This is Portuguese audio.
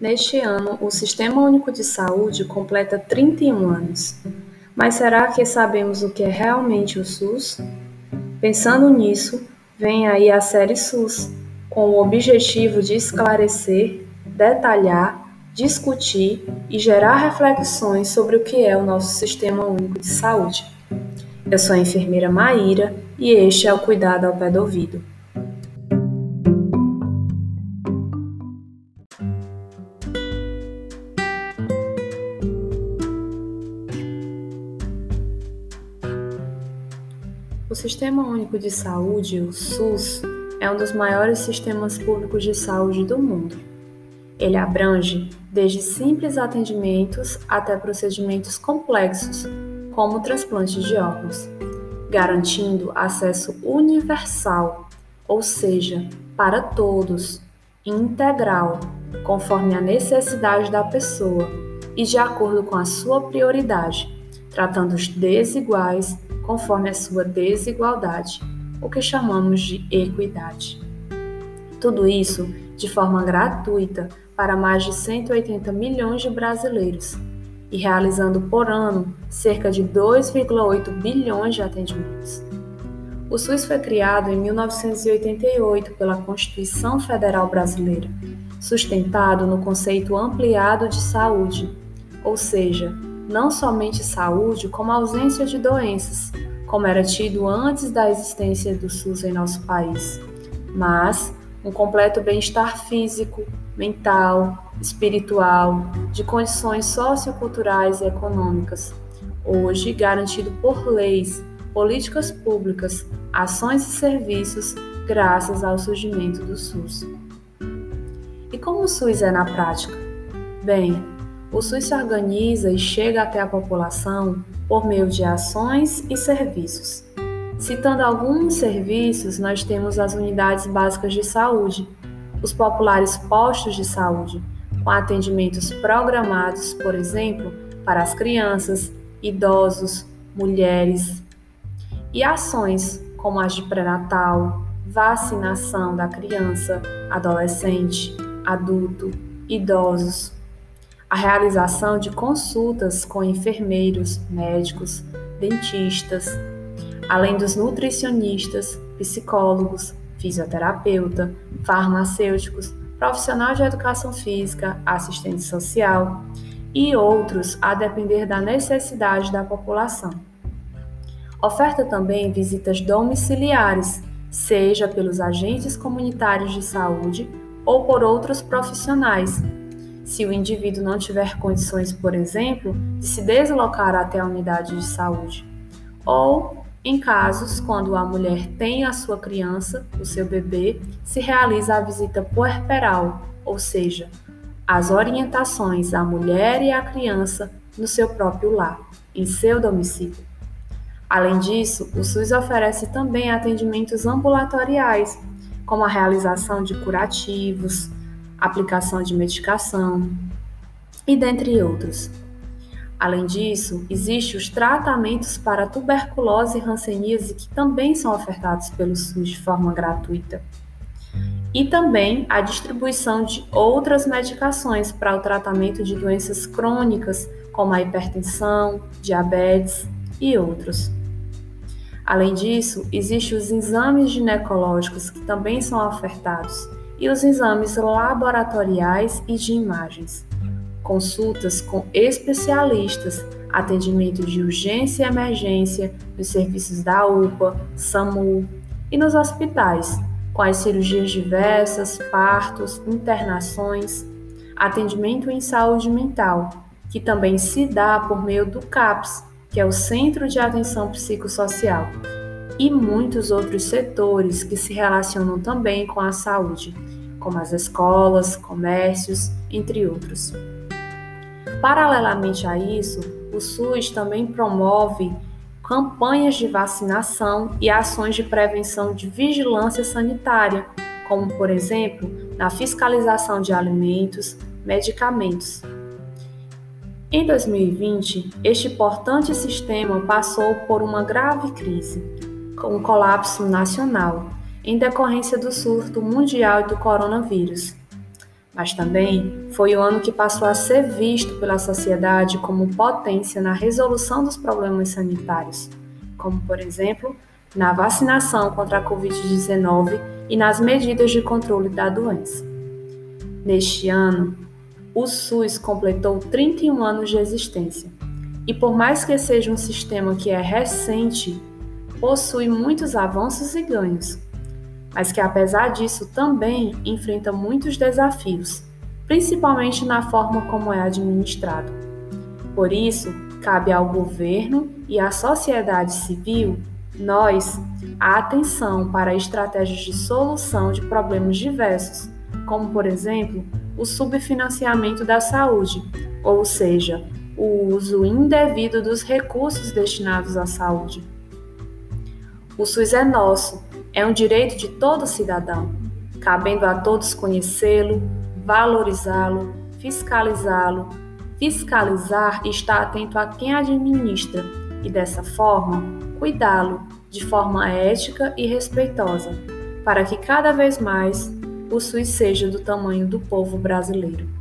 Neste ano, o Sistema Único de Saúde completa 31 anos. Mas será que sabemos o que é realmente o SUS? Pensando nisso, vem aí a série SUS, com o objetivo de esclarecer, detalhar, discutir e gerar reflexões sobre o que é o nosso Sistema Único de Saúde. Eu sou a enfermeira Maíra e este é o Cuidado ao Pé do Ouvido. Sistema Único de Saúde, o SUS, é um dos maiores sistemas públicos de saúde do mundo. Ele abrange desde simples atendimentos até procedimentos complexos, como o transplante de órgãos, garantindo acesso universal, ou seja, para todos, integral, conforme a necessidade da pessoa e de acordo com a sua prioridade, tratando os desiguais conforme a sua desigualdade, o que chamamos de equidade. Tudo isso de forma gratuita para mais de 180 milhões de brasileiros e realizando por ano cerca de 2,8 bilhões de atendimentos. O SUS foi criado em 1988 pela Constituição Federal Brasileira, sustentado no conceito ampliado de saúde, ou seja, não somente saúde, como ausência de doenças, como era tido antes da existência do SUS em nosso país, mas um completo bem-estar físico, mental, espiritual, de condições socioculturais e econômicas, hoje garantido por leis, políticas públicas, ações e serviços, graças ao surgimento do SUS. E como o SUS é na prática? Bem, o SUS se organiza e chega até a população por meio de ações e serviços. Citando alguns serviços, nós temos as unidades básicas de saúde, os populares postos de saúde, com atendimentos programados, por exemplo, para as crianças, idosos, mulheres, e ações como as de pré-natal, vacinação da criança, adolescente, adulto, idosos, a realização de consultas com enfermeiros, médicos, dentistas, além dos nutricionistas, psicólogos, fisioterapeuta, farmacêuticos, profissional de educação física, assistente social e outros a depender da necessidade da população. Oferta também visitas domiciliares, seja pelos agentes comunitários de saúde ou por outros profissionais, se o indivíduo não tiver condições, por exemplo, de se deslocar até a unidade de saúde, ou em casos quando a mulher tem a sua criança, o seu bebê, se realiza a visita puerperal, ou seja, as orientações à mulher e à criança no seu próprio lar, em seu domicílio. Além disso, o SUS oferece também atendimentos ambulatoriais, como a realização de curativos, aplicação de medicação e dentre outros. Além disso, existem os tratamentos para tuberculose e hanseníase que também são ofertados pelo SUS de forma gratuita. E também a distribuição de outras medicações para o tratamento de doenças crônicas, como a hipertensão, diabetes e outros. Além disso, existem os exames ginecológicos que também são ofertados e os exames laboratoriais e de imagens, consultas com especialistas, atendimento de urgência e emergência nos serviços da UPA, SAMU e nos hospitais, com as cirurgias diversas, partos, internações, atendimento em saúde mental, que também se dá por meio do CAPS, que é o Centro de Atenção Psicossocial, e muitos outros setores que se relacionam também com a saúde, como as escolas, comércios, entre outros. Paralelamente a isso, o SUS também promove campanhas de vacinação e ações de prevenção de vigilância sanitária, como, por exemplo, na fiscalização de alimentos, medicamentos. Em 2020, este importante sistema passou por uma grave crise, com um colapso nacional, em decorrência do surto mundial do coronavírus. mas também foi o ano que passou a ser visto pela sociedade como potência na resolução dos problemas sanitários, como, por exemplo, na vacinação contra a Covid-19 e nas medidas de controle da doença. Neste ano, o SUS completou 31 anos de existência e, por mais que seja um sistema que é recente, possui muitos avanços e ganhos mas que apesar disso também enfrenta muitos desafios, principalmente na forma como é administrado. Por isso, cabe ao governo e à sociedade civil, nós, a atenção para estratégias de solução de problemas diversos, como por exemplo, o subfinanciamento da saúde, ou seja, o uso indevido dos recursos destinados à saúde. O SUS é nosso é um direito de todo cidadão, cabendo a todos conhecê-lo, valorizá-lo, fiscalizá-lo, fiscalizar e estar atento a quem administra e, dessa forma, cuidá-lo de forma ética e respeitosa, para que cada vez mais o SUS seja do tamanho do povo brasileiro.